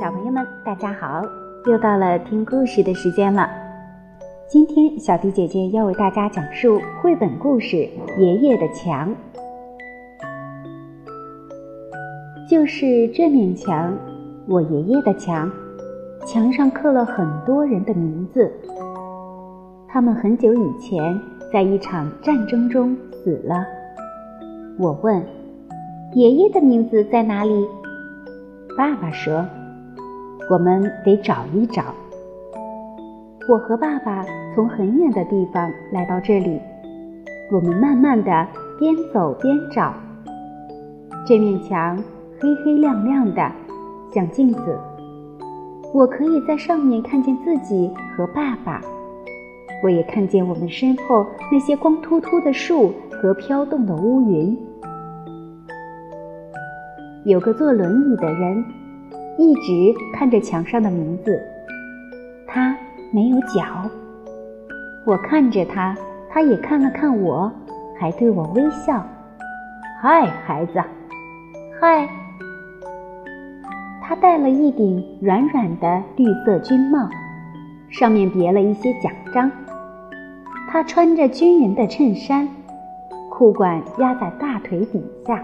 小朋友们，大家好！又到了听故事的时间了。今天，小迪姐姐要为大家讲述绘本故事《爷爷的墙》。就是这面墙，我爷爷的墙，墙上刻了很多人的名字。他们很久以前在一场战争中死了。我问：“爷爷的名字在哪里？”爸爸说：“我们得找一找。”我和爸爸从很远的地方来到这里，我们慢慢的边走边找。这面墙黑黑亮亮的，像镜子，我可以在上面看见自己和爸爸，我也看见我们身后那些光秃秃的树和飘动的乌云。有个坐轮椅的人，一直看着墙上的名字。他没有脚。我看着他，他也看了看我，还对我微笑。嗨，孩子。嗨。他戴了一顶软软的绿色军帽，上面别了一些奖章。他穿着军人的衬衫，裤管压在大腿底下。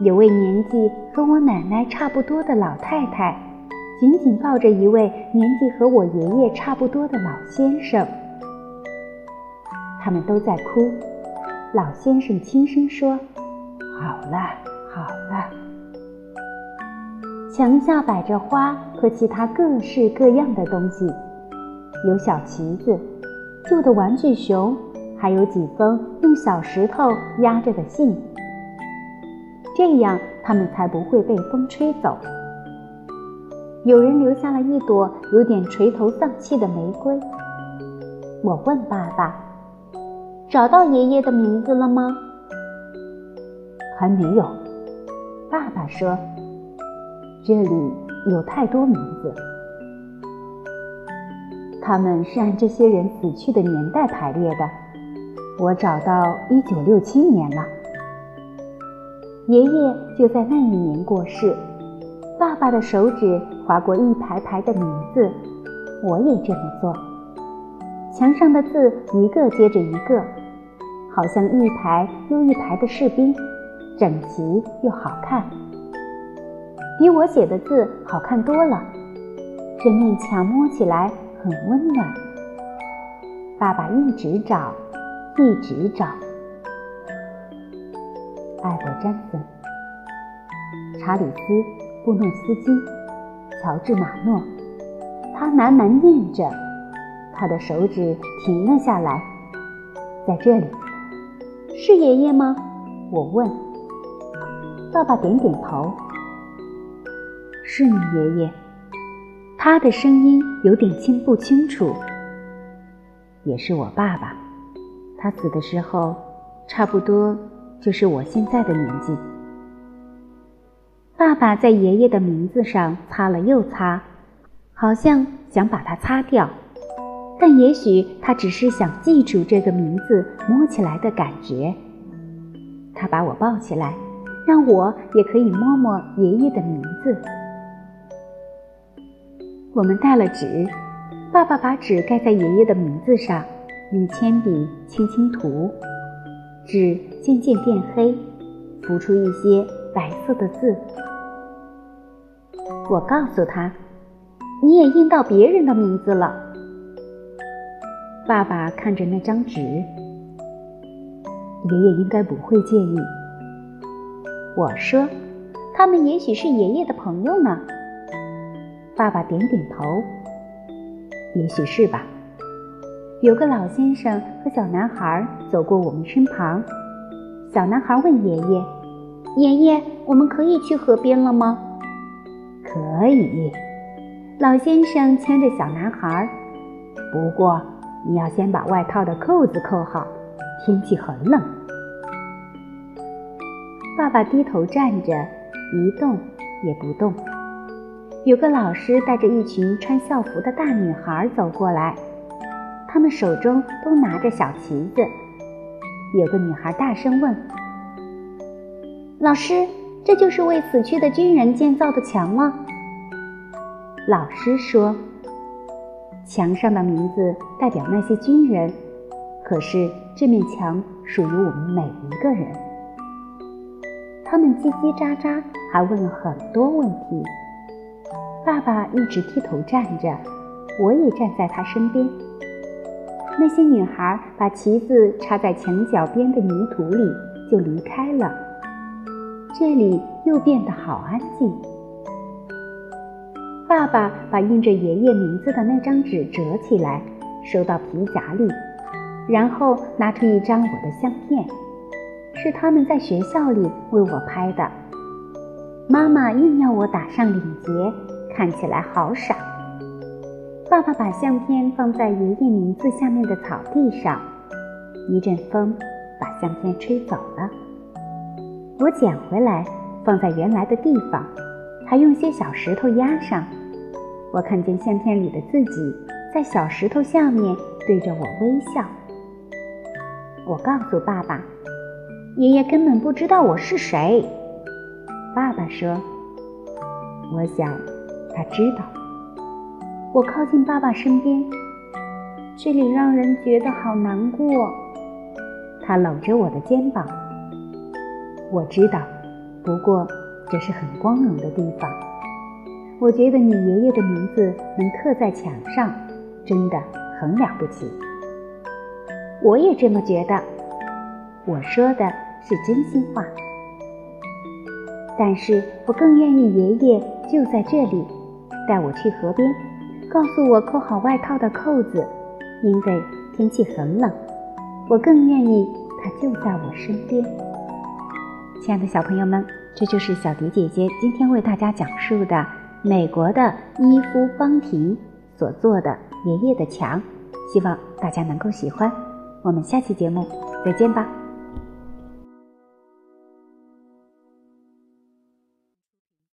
有位年纪和我奶奶差不多的老太太，紧紧抱着一位年纪和我爷爷差不多的老先生。他们都在哭。老先生轻声说：“好了，好了。”墙下摆着花和其他各式各样的东西，有小旗子、旧的玩具熊，还有几封用小石头压着的信。这样，他们才不会被风吹走。有人留下了一朵有点垂头丧气的玫瑰。我问爸爸：“找到爷爷的名字了吗？”还没有。爸爸说：“这里有太多名字，他们是按这些人死去的年代排列的。我找到一九六七年了。”爷爷就在那一年过世，爸爸的手指划过一排排的名字，我也这么做。墙上的字一个接着一个，好像一排又一排的士兵，整齐又好看，比我写的字好看多了。这面墙摸起来很温暖。爸爸一直找，一直找。艾伯·詹森、查理斯·布诺斯基、乔治·马诺，他喃喃念着，他的手指停了下来。在这里，是爷爷吗？我问。爸爸点点头。是你爷爷。他的声音有点听不清楚。也是我爸爸。他死的时候，差不多。就是我现在的年纪。爸爸在爷爷的名字上擦了又擦，好像想把它擦掉，但也许他只是想记住这个名字摸起来的感觉。他把我抱起来，让我也可以摸摸爷爷的名字。我们带了纸，爸爸把纸盖在爷爷的名字上，用铅笔轻轻涂。纸渐渐变黑，浮出一些白色的字。我告诉他：“你也印到别人的名字了。”爸爸看着那张纸，爷爷应该不会介意。我说：“他们也许是爷爷的朋友呢。”爸爸点点头：“也许是吧。”有个老先生和小男孩走过我们身旁。小男孩问爷爷：“爷爷，我们可以去河边了吗？”“可以。”老先生牵着小男孩。“不过你要先把外套的扣子扣好，天气很冷。”爸爸低头站着，一动也不动。有个老师带着一群穿校服的大女孩走过来。他们手中都拿着小旗子。有个女孩大声问：“老师，这就是为死去的军人建造的墙吗？老师说，墙上的名字代表那些军人，可是这面墙属于我们每一个人。他们叽叽喳喳，还问了很多问题。爸爸一直低头站着，我也站在他身边。那些女孩把旗子插在墙角边的泥土里，就离开了。这里又变得好安静。爸爸把印着爷爷名字的那张纸折起来，收到皮夹里，然后拿出一张我的相片。是他们在学校里为我拍的。妈妈硬要我打上领结，看起来好傻。爸爸把相片放在爷爷名字下面的草地上，一阵风把相片吹走了。我捡回来，放在原来的地方，还用些小石头压上。我看见相片里的自己在小石头下面对着我微笑。我告诉爸爸。爷爷根本不知道我是谁，爸爸说：“我想他知道。”我靠近爸爸身边，这里让人觉得好难过。他搂着我的肩膀。我知道，不过这是很光荣的地方。我觉得你爷爷的名字能刻在墙上，真的很了不起。我也这么觉得。我说的。是真心话，但是我更愿意爷爷就在这里，带我去河边，告诉我扣好外套的扣子，因为天气很冷。我更愿意他就在我身边。亲爱的小朋友们，这就是小迪姐姐今天为大家讲述的美国的伊夫邦廷所做的爷爷的墙，希望大家能够喜欢。我们下期节目再见吧。